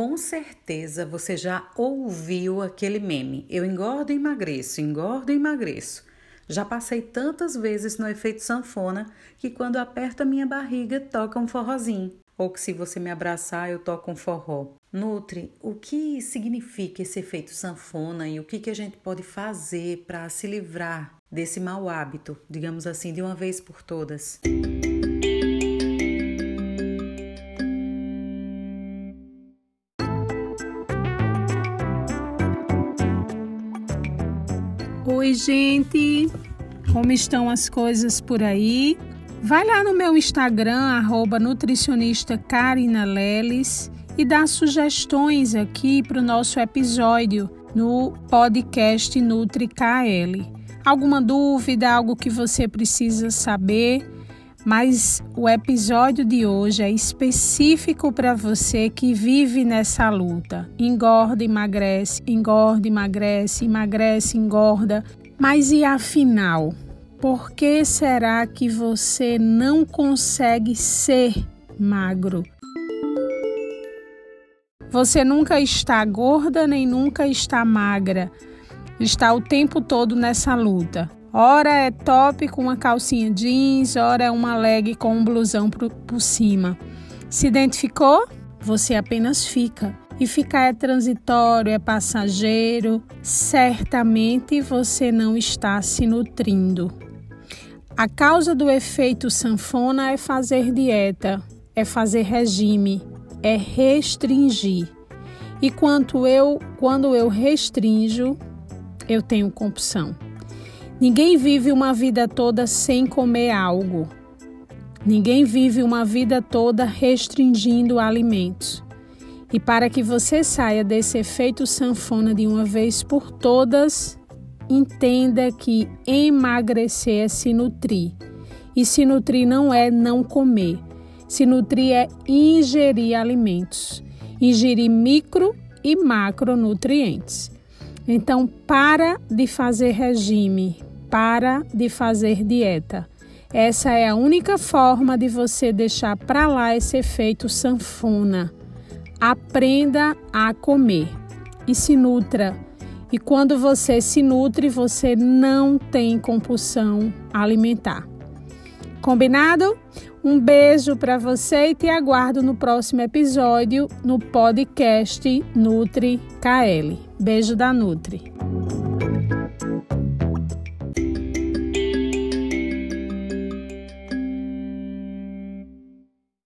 Com certeza você já ouviu aquele meme: eu engordo e emagreço, engordo e emagreço. Já passei tantas vezes no efeito sanfona que quando aperta minha barriga toca um forrozinho. Ou que se você me abraçar eu toco um forró. Nutri, o que significa esse efeito sanfona e o que, que a gente pode fazer para se livrar desse mau hábito, digamos assim, de uma vez por todas? Oi, gente! Como estão as coisas por aí? Vai lá no meu Instagram, arroba nutricionista Karina Leles, e dá sugestões aqui para o nosso episódio no podcast NutriKL. Alguma dúvida, algo que você precisa saber? Mas o episódio de hoje é específico para você que vive nessa luta. Engorda, emagrece, engorda, emagrece, emagrece, engorda. Mas e afinal, por que será que você não consegue ser magro? Você nunca está gorda nem nunca está magra. Está o tempo todo nessa luta. Ora é top com uma calcinha jeans, ora é uma leg com um blusão por, por cima. Se identificou? Você apenas fica. E ficar é transitório, é passageiro. Certamente você não está se nutrindo. A causa do efeito sanfona é fazer dieta, é fazer regime, é restringir. E quanto eu, quando eu restringo, eu tenho compulsão. Ninguém vive uma vida toda sem comer algo. Ninguém vive uma vida toda restringindo alimentos. E para que você saia desse efeito sanfona de uma vez por todas, entenda que emagrecer é se nutrir. E se nutrir não é não comer. Se nutrir é ingerir alimentos, ingerir micro e macronutrientes. Então, para de fazer regime, para de fazer dieta. Essa é a única forma de você deixar para lá esse efeito sanfona. Aprenda a comer e se nutra. E quando você se nutre, você não tem compulsão alimentar. Combinado? Um beijo para você e te aguardo no próximo episódio no podcast Nutri KL. Beijo da Nutri.